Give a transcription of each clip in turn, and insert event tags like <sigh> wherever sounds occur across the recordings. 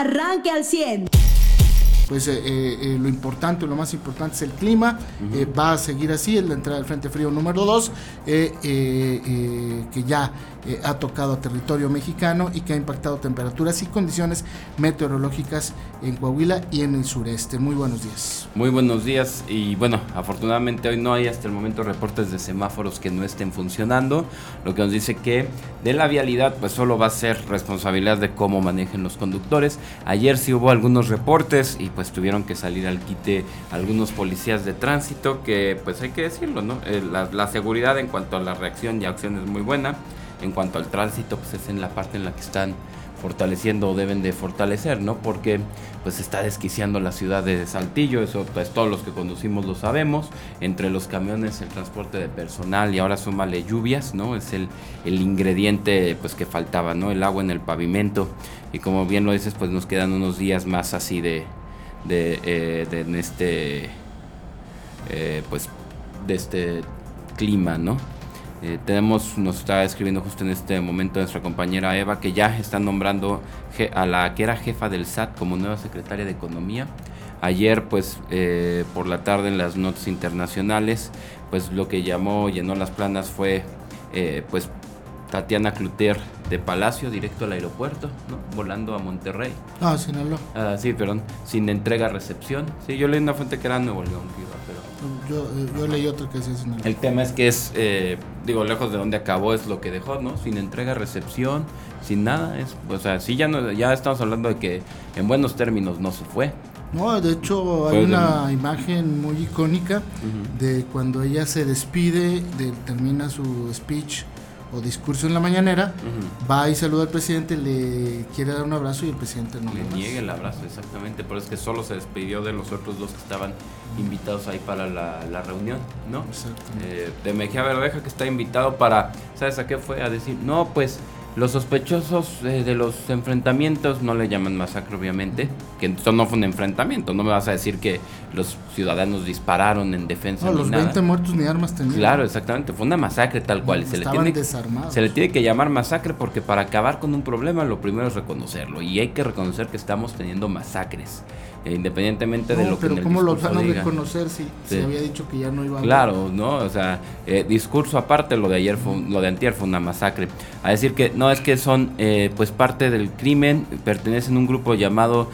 arranque al 100 pues eh, eh, lo importante, lo más importante es el clima, eh, va a seguir así, en la entrada del Frente Frío número 2, que ya ha tocado a territorio mexicano y que ha impactado temperaturas y condiciones meteorológicas en Coahuila y en el sureste. Muy buenos días. Muy buenos días y bueno, afortunadamente hoy no hay hasta el momento reportes de semáforos que no estén funcionando, lo que nos dice que de la vialidad pues solo va a ser responsabilidad de cómo manejen los conductores. Ayer sí hubo algunos reportes y pues tuvieron que salir al quite algunos policías de tránsito que pues hay que decirlo, ¿no? Eh, la, seguridad en cuanto a la reacción y acción es muy buena. En cuanto al tránsito pues es en la parte en la que están fortaleciendo o deben de fortalecer, ¿no? Porque pues está desquiciando la ciudad de Saltillo, eso pues todos los que conducimos lo sabemos, entre los camiones, el transporte de personal y ahora súmale lluvias, ¿no? Es el, el ingrediente pues que faltaba, ¿no? El agua en el pavimento y como bien lo dices pues nos quedan unos días más así de, de, eh, de este eh, pues de este clima, ¿no? Eh, tenemos, nos está escribiendo justo en este momento nuestra compañera Eva que ya están nombrando a la que era jefa del SAT como nueva secretaria de Economía. Ayer, pues, por la tarde en las notas internacionales, pues lo que llamó, llenó las planas fue, pues, Tatiana Cluter de Palacio directo al aeropuerto, ¿no? Volando a Monterrey. Ah, Sinaloa. Ah, sí, perdón, sin entrega-recepción. Sí, yo leí una fuente que era Nuevo León, pero... Eh, yo, leí otra que es Sinaloa. El tema es que es, eh, digo, lejos de donde acabó es lo que dejó, ¿no? Sin entrega-recepción, sin nada. Es, o sea, sí, ya, no, ya estamos hablando de que en buenos términos no se fue. No, de hecho hay una imagen muy icónica de cuando ella se despide, de, termina su speech o discurso en la mañanera, va y saluda al presidente, le quiere dar un abrazo y el presidente no le niega el abrazo, exactamente, pero es que solo se despidió de los otros dos que estaban invitados ahí para la, reunión, ¿no? Eh, de Mejía Verdeja que está invitado para, ¿sabes a qué fue? A decir, no, pues los sospechosos eh, de los enfrentamientos no le llaman masacre, obviamente, que esto no fue un enfrentamiento. No me vas a decir que los ciudadanos dispararon en defensa. No, los 20 muertos ni armas tenían. Claro, exactamente. Fue una masacre tal cual. se, le tiene, se le tiene que llamar masacre porque para acabar con un problema lo primero es reconocerlo. Y hay que reconocer que estamos teniendo masacres. Eh, independientemente de lo pero que en ¿cómo lo van a reconocer si se había dicho que ya no iba a Claro, ¿no? O sea, eh, discurso aparte, lo de ayer fue, lo de antier fue una masacre. A decir que no es que son eh, pues parte del crimen, pertenecen a un grupo llamado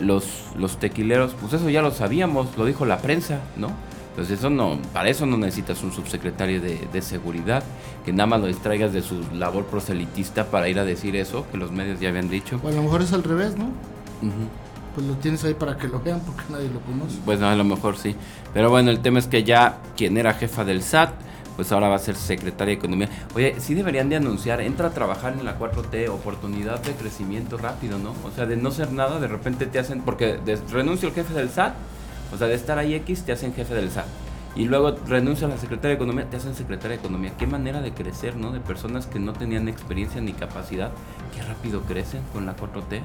los, los tequileros, pues eso ya lo sabíamos, lo dijo la prensa, ¿no? Entonces eso no, para eso no necesitas un subsecretario de, seguridad, que nada más lo distraigas de su labor proselitista para ir a decir eso, que los medios ya habían dicho. O a lo mejor es al revés, ¿no? Pues lo tienes ahí para que lo vean porque nadie lo conoce. Pues no, a lo mejor sí. Pero bueno, el tema es que ya quien era jefa del SAT, pues ahora va a ser secretaria de Economía. Oye, sí deberían de anunciar, entra a trabajar en la 4T, oportunidad de crecimiento rápido, ¿no? O sea, de no ser nada, de repente te hacen, porque renuncia el jefe del SAT, o sea, de estar ahí X, te hacen jefe del SAT. Y luego renuncia a la secretaria de Economía, te hacen secretaria de Economía. Qué manera de crecer, ¿no? De personas que no tenían experiencia ni capacidad. Qué rápido crecen con la 4T.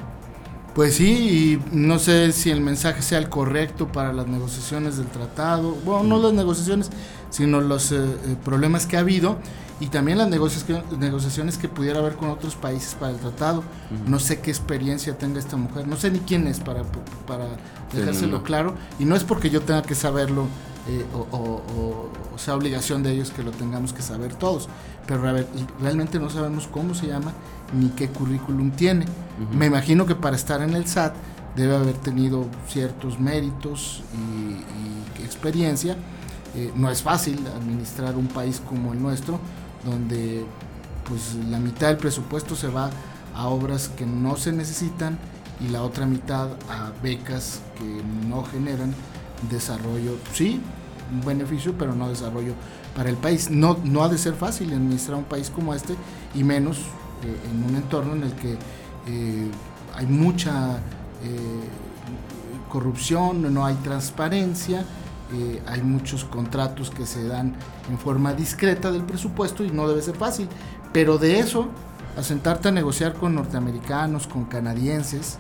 Pues sí, y no sé si el mensaje sea el correcto para las negociaciones del tratado, bueno, no las negociaciones, sino los eh, eh, problemas que ha habido y también las negociaciones que pudiera haber con otros países para el tratado. No sé qué experiencia tenga esta mujer, no sé ni quién es para, para dejárselo claro, y no es porque yo tenga que saberlo eh, o, sea obligación de ellos que lo tengamos que saber todos, pero realmente no sabemos cómo se llama ni qué currículum tiene. Me imagino que para estar en el SAT debe haber tenido ciertos méritos y, experiencia. Eh, no es fácil administrar un país como el nuestro, donde pues la mitad del presupuesto se va a obras que no se necesitan y la otra mitad a becas que no generan desarrollo, sí, un beneficio, pero no desarrollo para el país. No, no ha de ser fácil administrar un país como este y menos en un entorno en el que eh, hay mucha eh, corrupción, no hay transparencia, hay muchos contratos que se dan en forma discreta del presupuesto y no debe ser fácil. Pero de eso, a sentarte a negociar con norteamericanos, con canadienses,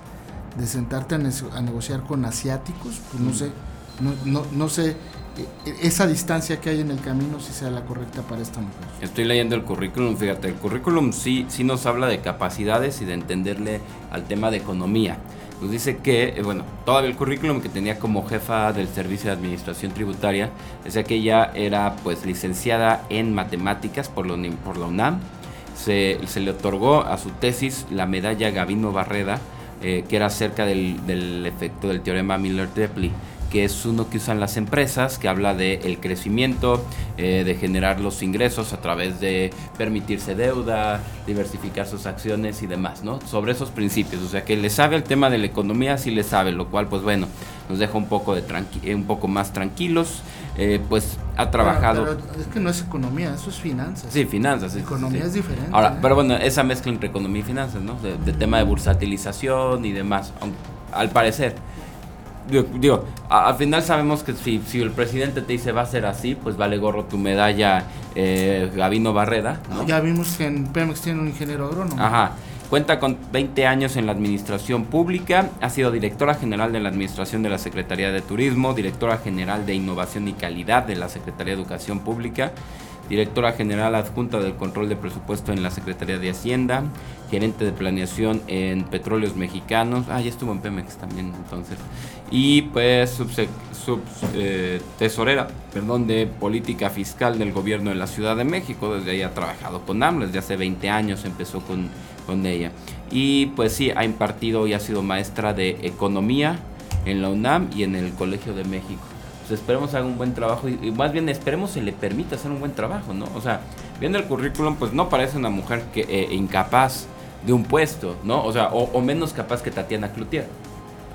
de sentarte a, negociar con asiáticos, pues no mm. sé, no, no, no sé esa distancia que hay en el camino si sea la correcta para esta mujer. Estoy leyendo el currículum, fíjate, el currículum sí, sí nos habla de capacidades y de entenderle al tema de economía. nos dice que, eh, bueno, todavía el currículum que tenía como jefa del Servicio de Administración Tributaria, decía que ella era pues licenciada en matemáticas por por la UNAM, se, le otorgó a su tesis la medalla Gavino Barreda, eh, que era acerca del, del efecto del teorema Miller-Depley que es uno que usan las empresas, que habla de el crecimiento, eh, de generar los ingresos a través de permitirse deuda, diversificar sus acciones y demás, ¿no? Sobre esos principios, o sea que le sabe el tema de la economía, sí le sabe, lo cual pues bueno, nos deja un poco, de eh, un poco más tranquilos, eh, pues ha trabajado... Pero, es que no es economía, eso es finanzas. Sí, finanzas. Economía es diferente. Ahora, pero bueno, esa mezcla entre economía y finanzas, ¿no? De, tema de bursatilización y demás, al parecer digo, al final sabemos que si, si, el presidente te dice va a ser así, pues vale gorro tu medalla eh, Gavino Barreda. Ya vimos que en Pemex tiene un ingeniero agrónomo. Ajá. Cuenta con 20 años en la administración pública, ha sido directora general de la administración de la Secretaría de Turismo, directora general de Innovación y Calidad de la Secretaría de Educación Pública, directora general adjunta del control de presupuesto en la Secretaría de Hacienda, gerente de planeación en Petróleos Mexicanos, ah, ya estuvo en Pemex también entonces, y pues sub, eh, tesorera, perdón, de política fiscal del gobierno de la Ciudad de México, desde ahí ha trabajado con AMLO, desde hace 20 años empezó con, con ella, y pues sí, ha impartido y ha sido maestra de economía en la UNAM y en el Colegio de México. Pues, esperemos haga un buen trabajo y, más bien esperemos se le permita hacer un buen trabajo, ¿no? O sea, viendo el currículum, pues no parece una mujer que eh, incapaz de un puesto, ¿no? O sea, o, menos capaz que Tatiana Cloutier.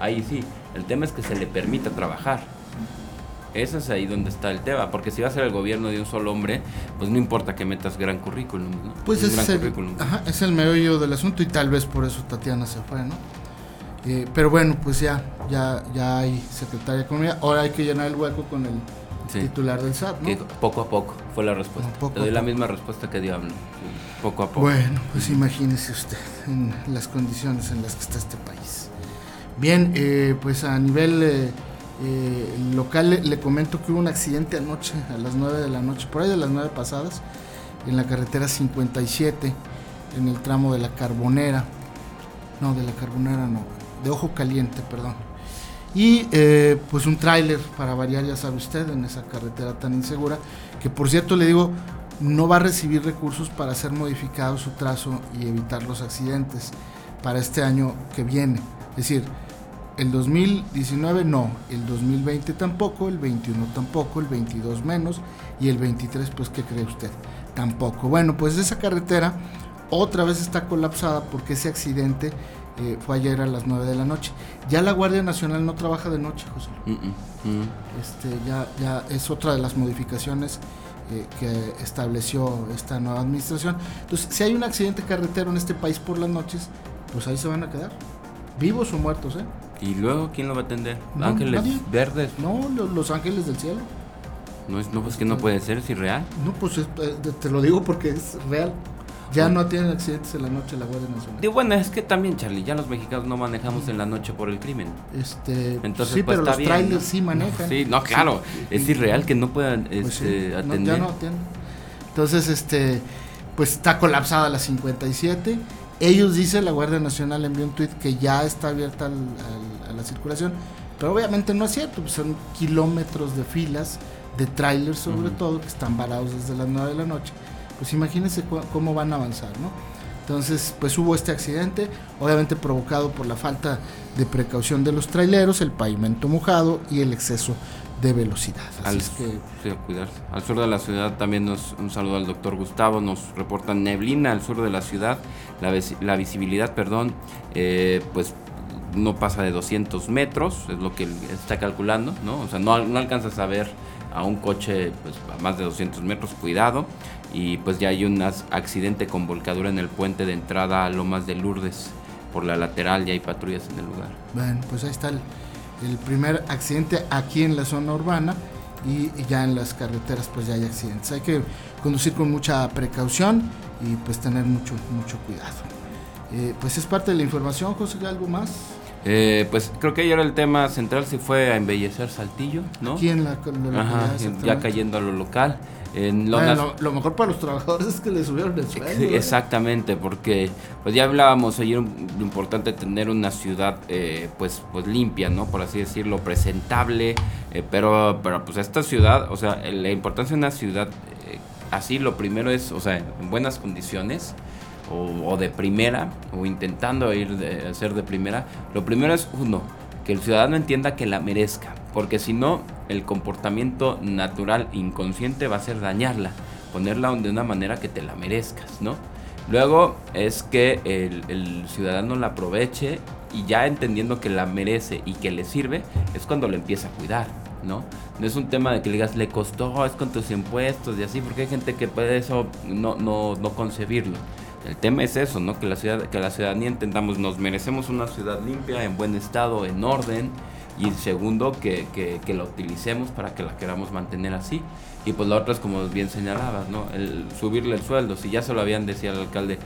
Ahí sí, el tema es que se le permita trabajar. Eso es ahí donde está el tema, porque si va a ser el gobierno de un solo hombre, pues no importa que metas gran currículum, ¿no? Pues es, el, es el meollo del asunto y tal vez por eso Tatiana se fue, ¿no? Eh, pero bueno, pues ya, ya, ya hay secretaria de Economía. Ahora hay que llenar el hueco con el titular del SAT, ¿no? poco a poco fue la respuesta. Te doy la misma respuesta que dio Poco a poco. Bueno, pues imagínese usted en las condiciones en las que está este país. Bien, eh, pues a nivel eh, local le, comento que hubo un accidente anoche, a las 9 de la noche, por ahí de las 9 pasadas, en la carretera 57, en el tramo de la Carbonera. No, de la Carbonera no, de Ojo Caliente, perdón. Y eh, pues un tráiler para variar, ya sabe usted, en esa carretera tan insegura, que por cierto le digo, no va a recibir recursos para hacer modificado su trazo y evitar los accidentes para este año que viene. Es decir, el 2019 no, el 2020 tampoco, el 21 tampoco, el 22 menos y el 23 pues ¿qué cree usted? Tampoco. Bueno, pues esa carretera otra vez está colapsada porque ese accidente eh, fue ayer a las 9 de la noche. Ya la Guardia Nacional no trabaja de noche, José. Mm. Este, ya, ya es otra de las modificaciones eh, que estableció esta nueva administración. Entonces, si hay un accidente carretero en este país por las noches, pues ahí se van a quedar, vivos o muertos, ¿eh? ¿Y luego quién lo va a atender? ¿Ángeles verdes? No, los, ángeles del cielo. No, es, no, pues que no puede ser, es irreal. No, pues eh, te lo digo porque es real. Ya no tienen accidentes en la noche la Guardia Nacional. Y bueno, es que también, Charlie, ya los mexicanos no manejamos en la noche por el crimen. Este, Entonces, sí, pues, pero los trailers sí manejan. Sí, no, claro. es irreal que no puedan pues este, atender. ya no tienen. Entonces, este, pues está colapsada la 57. Ellos dicen, la Guardia Nacional envió un tweet que ya está abierta a la circulación, pero obviamente no es cierto, pues son kilómetros de filas de trailers sobre todo que están varados desde las 9 de la noche pues imagínense cómo van a avanzar, ¿no? Entonces, pues hubo este accidente, obviamente provocado por la falta de precaución de los traileros, el pavimento mojado y el exceso de velocidad. Al, que, al sur de la ciudad también nos, un saludo al doctor Gustavo, nos reporta neblina al sur de la ciudad, la, visibilidad, perdón, eh, pues no pasa de 200 metros, es lo que está calculando, ¿no? O sea, no, no alcanzas a ver a un coche pues, a más de 200 metros, cuidado y pues ya hay un accidente con volcadura en el puente de entrada a Lomas de Lourdes. Por la lateral ya hay patrullas en el lugar. Bueno, pues ahí está el, primer accidente aquí en la zona urbana y, ya en las carreteras pues ya hay accidentes. Hay que conducir con mucha precaución y pues tener mucho, mucho cuidado. Eh, pues es parte de la información, José, ¿algo más? Eh, pues creo que ayer el tema central sí fue a embellecer Saltillo, ¿no? Aquí en la, Ajá, ya cayendo a lo local. En lo, lo, mejor para los trabajadores es <laughs> que le subieron el sueldo. ¿eh? Exactamente, porque pues ya hablábamos ayer lo importante tener una ciudad eh, pues pues limpia, ¿no? Por así decirlo, presentable, eh, pero pero pues esta ciudad, o sea, la importancia de una ciudad así lo primero es, o sea, en buenas condiciones o, de primera o intentando ir de, ser de primera, lo primero es uno, que el ciudadano entienda que la merezca, porque si no, el comportamiento natural inconsciente va a ser dañarla, ponerla de una manera que te la merezcas, ¿no? Luego es que el, el, ciudadano la aproveche y ya entendiendo que la merece y que le sirve, es cuando lo empieza a cuidar, ¿no? No es un tema de que le digas, le costó, es con tus impuestos y así, porque hay gente que puede eso no, no, no concebirlo. El tema es eso, ¿no? Que la, ciudad, que la ciudadanía entendamos, nos merecemos una ciudad limpia, en buen estado, en orden. Y segundo, que, que, la utilicemos para que la queramos mantener así. Y pues la otra es como bien señalabas, ¿no? El subirle el sueldo. Si ya se lo habían, decía el alcalde,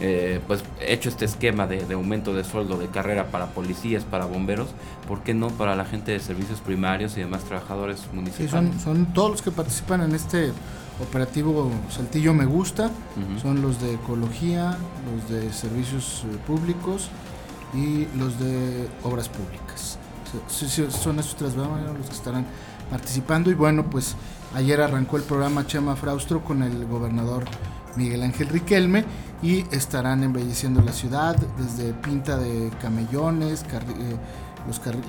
eh, pues hecho este esquema de, aumento de sueldo de carrera para policías, para bomberos, ¿por qué no para la gente de servicios primarios y demás trabajadores municipales? Sí, son, son todos los que participan en este operativo Saltillo Me Gusta, son los de ecología, los de servicios eh, públicos y los de obras públicas. son esos tres los que estarán participando. Y bueno, pues ayer arrancó el programa Chema Fraustro con el gobernador Miguel Ángel Riquelme y estarán embelleciendo la ciudad desde pinta de camellones, eh,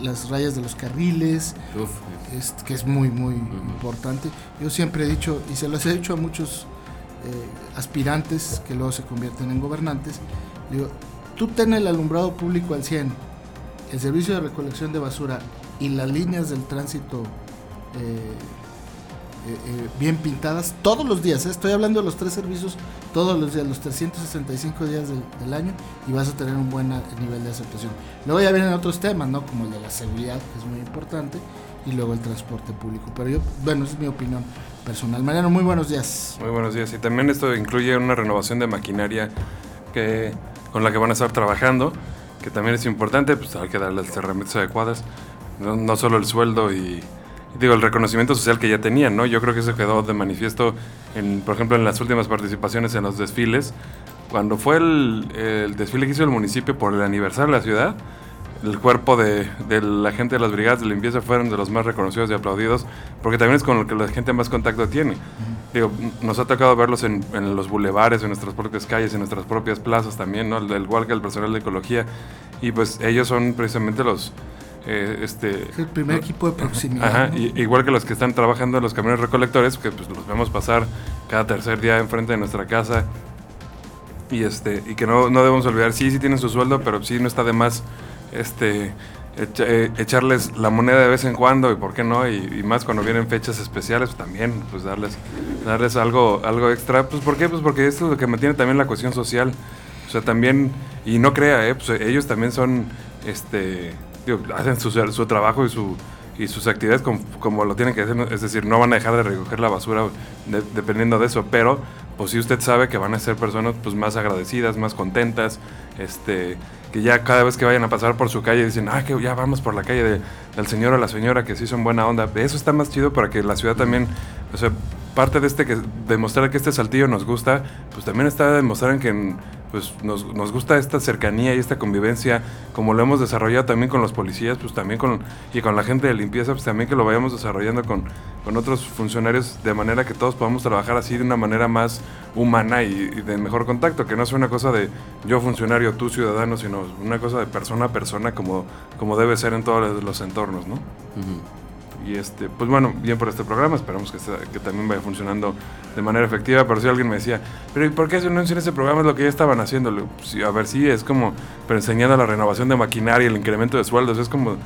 las rayas de los carriles, que es muy, muy importante. Yo siempre he dicho, y se los he dicho a muchos eh, aspirantes que luego se convierten en gobernantes, digo, tú ten el alumbrado público al 100, el servicio de recolección de basura y las líneas del tránsito eh, eh, eh, bien pintadas todos los días. ¿eh? Estoy hablando de los tres servicios todos los días, los 365 días del, año y vas a tener un buen nivel de aceptación. Luego ya vienen otros temas, ¿no? Como el de la seguridad, que es muy importante, y luego el transporte público. Pero yo, bueno, es mi opinión personal. Mariano, muy buenos días. Muy buenos días. Y también esto incluye una renovación de maquinaria que, con la que van a estar trabajando, que también es importante, pues hay que darle las herramientas adecuadas, no solo el sueldo y digo, el reconocimiento social que ya tenían, ¿no? Yo creo que eso quedó de manifiesto, en, por ejemplo, en las últimas participaciones en los desfiles. Cuando fue el, desfile que hizo el municipio por el aniversario de la ciudad, el cuerpo de, la gente de las brigadas de limpieza fueron de los más reconocidos y aplaudidos, porque también es con lo que la gente más contacto tiene. Digo, nos ha tocado verlos en, los bulevares, en nuestras propias calles, en nuestras propias plazas también, ¿no? igual que el personal de ecología, y pues ellos son precisamente los eh, este, el primer equipo de proximidad. Ajá, igual que los que están trabajando en los camiones recolectores, que pues los vemos pasar cada tercer día enfrente de nuestra casa. Y este y que no, no debemos olvidar, sí, sí tienen su sueldo, pero sí no está de más este eh, echarles la moneda de vez en cuando y por qué no y, más cuando vienen fechas especiales pues también pues darles darles algo algo extra pues por qué pues porque esto es lo que mantiene también la cohesión social o sea también y no crea eh, pues ellos también son este hacen su, su trabajo y, su, y sus actividades como, lo tienen que hacer, es decir, no van a dejar de recoger la basura dependiendo de eso, pero pues si usted sabe que van a ser personas pues más agradecidas, más contentas, este, que ya cada vez que vayan a pasar por su calle dicen, ah, que ya vamos por la calle del señor o la señora que sí son buena onda, eso está más chido para que la ciudad también, o sea, parte de este que demostrar que este saltillo nos gusta, pues también está demostrar que pues nos, nos, gusta esta cercanía y esta convivencia, como lo hemos desarrollado también con los policías, pues también con, y con la gente de limpieza, pues también que lo vayamos desarrollando con, con otros funcionarios de manera que todos podamos trabajar así de una manera más humana y, de mejor contacto, que no sea una cosa de yo funcionario, tú ciudadano, sino una cosa de persona a persona como, como debe ser en todos los entornos, ¿no? Y este, pues bueno, bien por este programa, esperamos que, que también vaya funcionando de manera efectiva, pero si alguien me decía, pero ¿y por qué no en ese programa es lo que ya estaban haciendo? Pues, a ver, sí, es como, pero enseñando la renovación de maquinaria, el incremento de sueldos, es como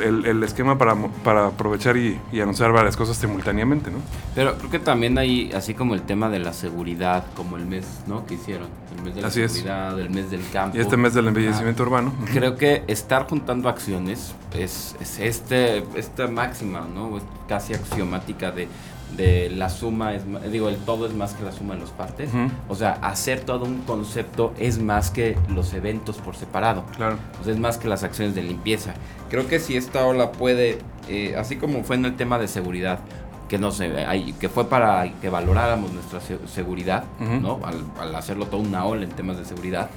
el, esquema para, para aprovechar y, anunciar varias cosas simultáneamente, ¿no? Pero creo que también hay, así como el tema de la seguridad, como el mes, ¿no? Que hicieron, el mes de la seguridad, el mes del campo. Y este mes del embellecimiento urbano. Creo que estar juntando acciones es, es este, esta máxima, ¿no? casi axiomática de de la suma, es, digo, el todo es más que la suma de los partes. O sea, hacer todo un concepto es más que los eventos por separado. Claro. O sea, es más que las acciones de limpieza. Creo que si esta ola puede, eh, así como fue en el tema de seguridad, que no sé, hay- que fue para que valoráramos nuestra se- seguridad. Al, al hacerlo toda una ola en temas de seguridad,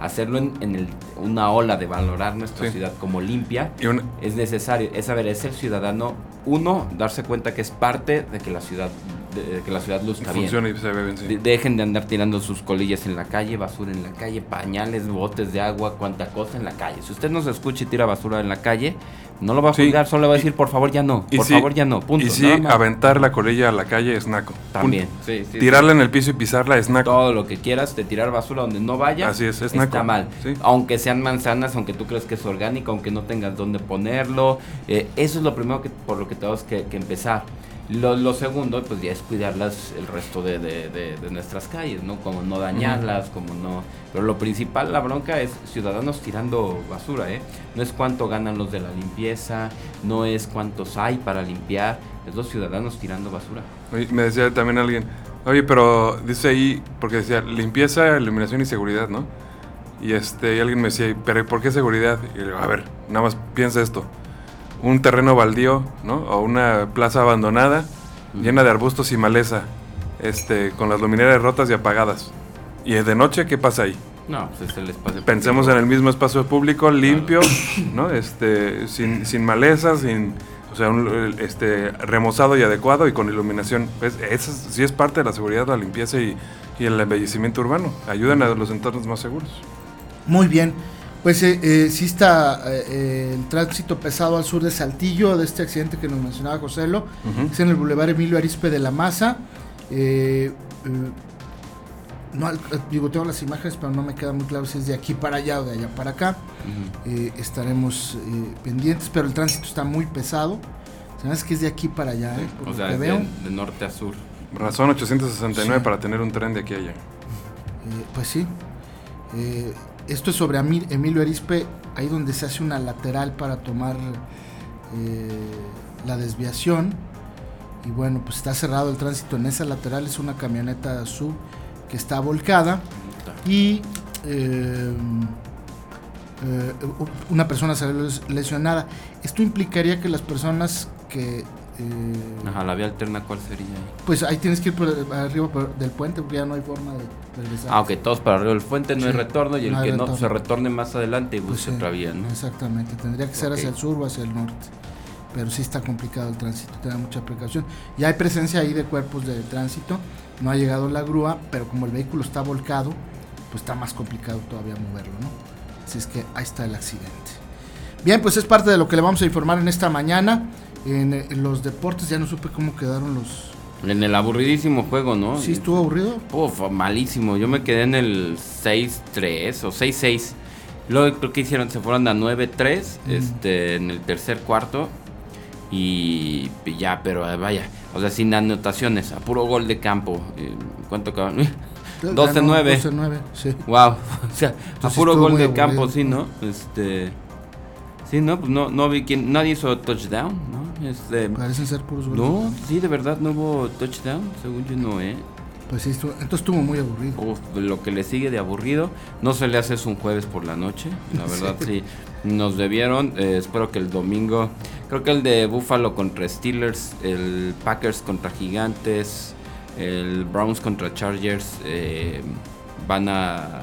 hacerlo en, en el- una ola de valorar nuestra Sí. ciudad como limpia, una- es necesario, es saber, es el ciudadano, uno, darse cuenta que es parte de que la ciudad, de, de que la ciudad luzca bien. funciona y se bien, sí. De- Dejen de andar tirando sus colillas en la calle, basura en la calle, pañales, botes de agua, cuanta cosa en la calle. Si usted no se escucha y tira basura en la calle, no lo va a Sí. juzgar, solo le va a decir, por favor, ya no. Por sí- favor, ya no. Punto. Y sí, aventar la colilla a la calle es naco. También. Sí, sí, Tirarla en el piso y pisarla es naco. Todo lo que quieras de tirar basura donde no vaya. Así es, es está naco. mal. Sí. Aunque sean manzanas, aunque tú creas que es orgánico, aunque no tengas dónde ponerlo. eh, eso es lo primero que, por lo que tenemos que, que empezar. Lo, lo segundo, pues ya es cuidarlas el resto de, de- de- de nuestras calles, ¿no? Como no dañarlas, como no... Pero lo principal, la bronca es ciudadanos tirando basura, ¿eh? No es cuánto ganan los de la limpieza, no es cuántos hay para limpiar, es los ciudadanos tirando basura. Oye, Me decía también alguien, oye, pero dice ahí, porque decía limpieza, iluminación y seguridad, ¿no? Y este, y alguien me decía, pero ¿por qué seguridad? Y le digo, a ver, nada más piensa esto. Un terreno baldío, ¿no? O una plaza abandonada, llena de arbustos y maleza, este, con las luminarias rotas y apagadas. Y de noche, ¿qué pasa ahí? No, pues es el espacio... Pensemos en el mismo espacio público, limpio, ¿no? Este, sin, sin malezas, sin, o sea, un, este, remozado y adecuado y con iluminación. Pues, eso es- sí es parte de la seguridad, la limpieza y, y el embellecimiento urbano. Ayudan a los entornos más seguros. Muy bien. Pues eh, eh, sí está eh, eh, el tránsito pesado al sur de Saltillo, de este accidente que nos mencionaba Joselo. Ujú. Es en el Boulevard Emilio Arispe de la Maza. Eh, eh, no, digo, tengo las imágenes, pero no me queda muy claro si es de aquí para allá o de allá para acá. Eh, estaremos eh, pendientes, pero el tránsito está muy pesado. Se me hace que es de aquí para allá, eh, por O lo sea, que es veo. de, de norte a sur. Razón 869 Sí. para tener un tren de aquí a allá. Eh, pues sí. Esto es sobre Emilio Arispe, ahí donde se hace una lateral para tomar eh, la desviación. Y bueno, pues está cerrado el tránsito en esa lateral. Es una camioneta sub que está volcada. Y eh, eh, una persona salió les- lesionada. Esto implicaría que las personas que... eh, Ajá, la vía alterna, ¿cuál sería? ahí? pues ahí tienes que ir por arriba por- del puente porque ya no hay forma de regresar. Ah, ok, todos para arriba del puente, no Sí, hay retorno y el no que no retorno. se retorne más adelante y Pues busque sí, otra vía, ¿no? Exactamente, tendría que ser Ok. hacia el sur o hacia el norte. Pero sí está complicado el tránsito, tenga mucha precaución. Ya hay presencia ahí de cuerpos de tránsito, no ha llegado la grúa, pero como el vehículo está volcado, pues está más complicado todavía moverlo, ¿no? Así es que ahí está el accidente. Bien, pues es parte de lo que le vamos a informar en esta mañana. En, eh, en los deportes ya no supe cómo quedaron los... En el aburridísimo juego, ¿no? ¿Sí estuvo aburrido? Uf, malísimo. Yo me quedé en el 6-3 o 6-6. Luego creo que hicieron, se fueron a 9-3 Mm. este, en el tercer cuarto. Y ya, pero eh, vaya. O sea, sin anotaciones, a puro gol de campo. Eh, ¿Cuánto quedaron? 12-9. 12-9, sí. Wow, <laughs> o sea, a Entonces puro estuvo gol de aburrido. campo, sí, ¿no? Este. Sí, no, pues no, no vi quién. Nadie hizo touchdown, ¿no? Este. Parecen ser puros goles. No, sí, de verdad no hubo touchdown, según yo no, ¿eh? Pues sí, estuvo- entonces estuvo muy aburrido. Uf, lo que le sigue de aburrido, no se le hace es un jueves por la noche, la <laughs> verdad sí, nos debieron, eh, espero que el domingo, creo que el de Buffalo contra Steelers, el Packers contra Gigantes, el Browns contra Chargers, eh, van a...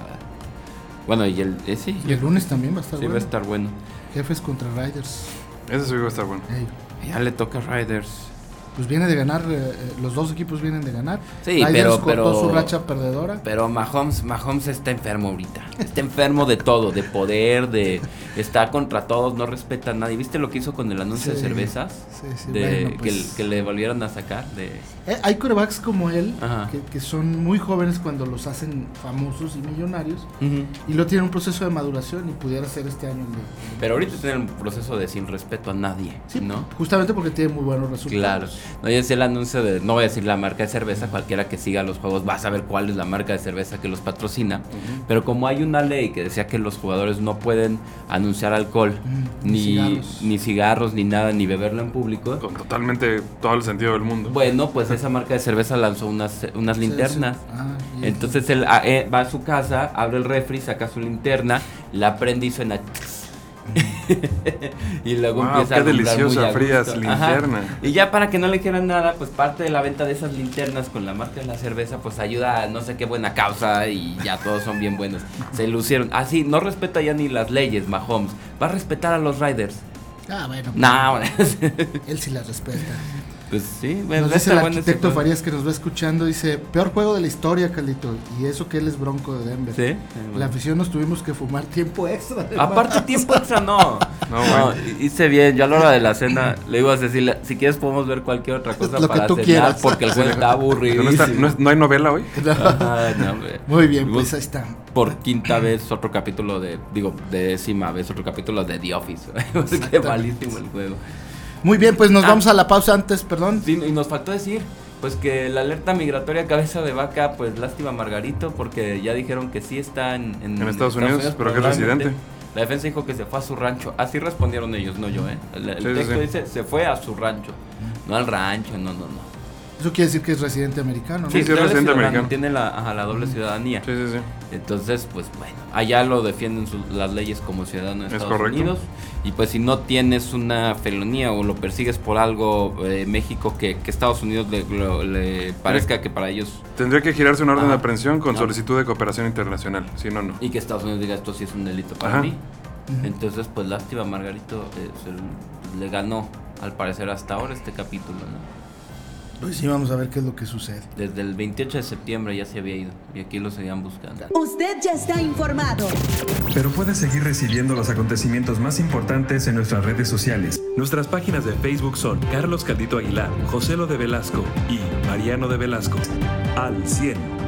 Bueno, y el... eh, sí, Y el lunes también va a estar sí va a bueno. estar bueno. Jefes contra Riders. Ese sí va a estar bueno. Ya le toca a Riders. Pues viene de ganar, eh, eh, los dos equipos vienen de ganar. Sí, Riders pero- cortó pero- su racha perdedora. Pero Mahomes, Mahomes está enfermo ahorita. Está enfermo de todo, de poder, de está contra todos, no respeta a nadie. ¿Viste lo que hizo con el anuncio de cervezas? sí, sí, de, bueno, pues- que le volvieron a sacar. De, Eh, hay corebacks como él, que, que son muy jóvenes cuando los hacen famosos y millonarios, y lo tienen un proceso de maduración y pudiera ser este año. de- Pero ahorita tienen un proceso de sin respeto a nadie, ¿no? justamente porque tiene muy buenos resultados. Claro, No, y es el anuncio de, no voy a decir la marca de cerveza, cualquiera que siga los juegos va a saber cuál es la marca de cerveza que los patrocina. Pero como hay una ley que decía que los jugadores no pueden anunciar alcohol, Mm, ni ni, cigarros. ni cigarros, ni nada, ni beberlo en público. Con totalmente todo el sentido del mundo. Bueno, pues esa marca de cerveza lanzó unas, unas linternas. Ah, Entonces él ah, eh, va a su casa, abre el refri, saca su linterna, la prende y suena. <laughs> y luego Wow, empieza qué a deliciosa, muy frías linterna. Y ya para que no le quieran nada, pues parte de la venta de esas linternas con la marca de la cerveza, pues ayuda a no sé qué buena causa y ya todos son bien buenos. Se lucieron. Así, no respeta ya ni las leyes, Mahomes. Va a respetar a los Riders. Ah, bueno. No, <laughs> Él sí la respeta. Pues sí, bueno, Nos dice el arquitecto. Farías que nos va escuchando, dice, peor juego de la historia, Calito. Y eso que él es bronco de Denver. Sí. La afición nos tuvimos que fumar tiempo extra. Aparte tiempo extra no. <laughs> No, hice bien. Yo a la hora de la cena <laughs> le iba a decir, si quieres podemos ver cualquier otra cosa Lo que para tú cenar quieras. porque el juego está aburrido. ¿No, hay novela hoy? <laughs> Ay, no, hombre. Muy bien, pues ahí está. Por quinta vez otro capítulo de, digo, de décima vez otro capítulo de The Office. Qué malísimo el juego. Muy bien, pues nos Ah. vamos a la pausa antes, perdón. Sí, y nos faltó decir, pues que la alerta migratoria cabeza de vaca, pues lástima Margarito, porque ya dijeron que sí está en, En Estados Unidos, pero que es residente. La defensa dijo que se fue a su rancho. Así respondieron ellos, no yo, ¿eh? El, el Sí, sí, texto sí. dice, se fue a su rancho. No al rancho, no, no, no. Eso quiere decir que es residente americano, ¿no? Sí, sí, es residente americano. Tiene la, ajá, la doble ciudadanía. Sí, sí, sí. Entonces, pues bueno, allá lo defienden sus- las leyes como ciudadano de Es Estados correcto. Unidos. Y pues si no tienes una felonía o lo persigues por algo eh, México que, que Estados Unidos le, lo- le parezca que para ellos Tendría que girarse una orden Ajá. de aprehensión con solicitud de cooperación internacional. Si no, no. y que Estados Unidos diga esto sí es un delito para Ajá. mí. Entonces, pues lástima, Margarito eh, se- le ganó al parecer hasta ahora este capítulo, ¿no? Pues sí, vamos a ver qué es lo que sucede. Desde el 28 de septiembre ya se había ido y aquí lo seguían buscando. Usted ya está informado. Pero puedes seguir recibiendo los acontecimientos más importantes en nuestras redes sociales. Nuestras páginas de Facebook son Carlos Caldito Aguilar, José Lo de Velasco y Mariano de Velasco. Al 100.